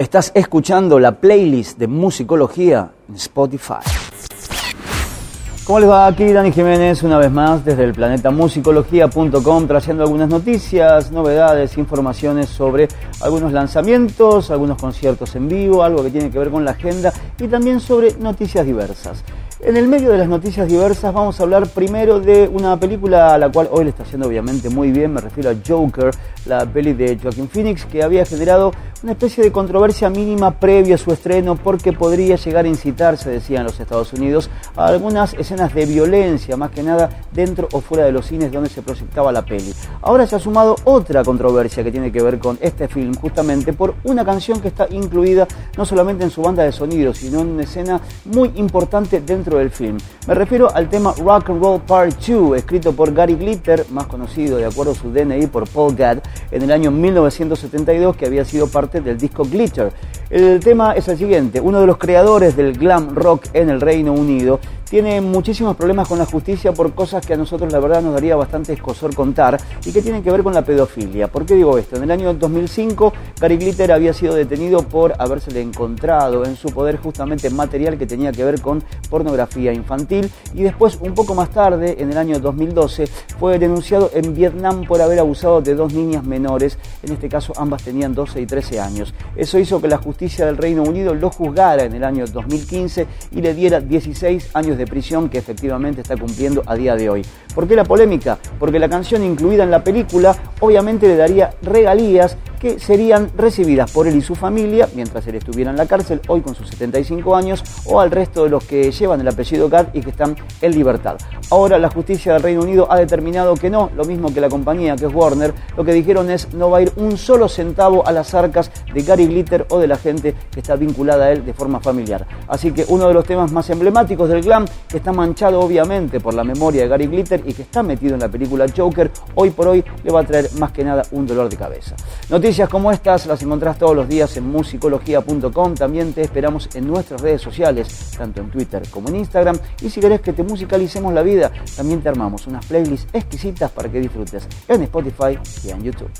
Estás escuchando la playlist de musicología en Spotify. ¿Cómo les va? Aquí Dani Jiménez una vez más desde el planeta musicología.com trayendo algunas noticias, novedades, informaciones sobre algunos lanzamientos, algunos conciertos en vivo, algo que tiene que ver con la agenda y también sobre noticias diversas. En el medio de las noticias diversas vamos a hablar primero de una película a la cual hoy le está haciendo obviamente muy bien, me refiero a Joker, la peli de Joaquin Phoenix que había generado una especie de controversia mínima previa a su estreno porque podría llegar a incitar, se decía en los Estados Unidos, a algunas escenas de violencia, más que nada dentro o fuera de los cines donde se proyectaba la peli. Ahora se ha sumado otra controversia que tiene que ver con este film, justamente por una canción que está incluida no solamente en su banda de sonido, sino en una escena muy importante dentro del film. Me refiero al tema Rock and Roll Part 2, escrito por Gary Glitter, más conocido de acuerdo a su DNI por Paul Gadd, en el año 1972, que había sido parte del disco Glitter. El tema es el siguiente, uno de los creadores del glam rock en el Reino Unido tiene muchísimos problemas con la justicia por cosas que a nosotros la verdad nos daría bastante escosor contar y que tienen que ver con la pedofilia. ¿Por qué digo esto? En el año 2005 Gary Glitter había sido detenido por habérsele encontrado en su poder justamente material que tenía que ver con pornografía infantil y después un poco más tarde, en el año 2012, fue denunciado en Vietnam por haber abusado de dos niñas menores, en este caso ambas tenían 12 y 13 años. Eso hizo que la justicia del Reino Unido lo juzgara en el año 2015 y le diera 16 años de prisión que efectivamente está cumpliendo a día de hoy. ¿Por qué la polémica? Porque la canción incluida en la película obviamente le daría regalías que serían recibidas por él y su familia mientras él estuviera en la cárcel, hoy con sus 75 años, o al resto de los que llevan el apellido Cat y que están en libertad. Ahora la justicia del Reino Unido ha determinado que no, lo mismo que la compañía que es Warner, lo que dijeron es no va a ir un solo centavo a las arcas de Gary Glitter o de la gente que está vinculada a él de forma familiar. Así que uno de los temas más emblemáticos del glam, que está manchado obviamente por la memoria de Gary Glitter y que está metido en la película Joker, hoy por hoy le va a traer más que nada un dolor de cabeza. Noticias como estas las encontrás todos los días en musicología.com. También te esperamos en nuestras redes sociales, tanto en Twitter como en Instagram. Y si querés que te musicalicemos la vida, también te armamos unas playlists exquisitas para que disfrutes en Spotify y en YouTube.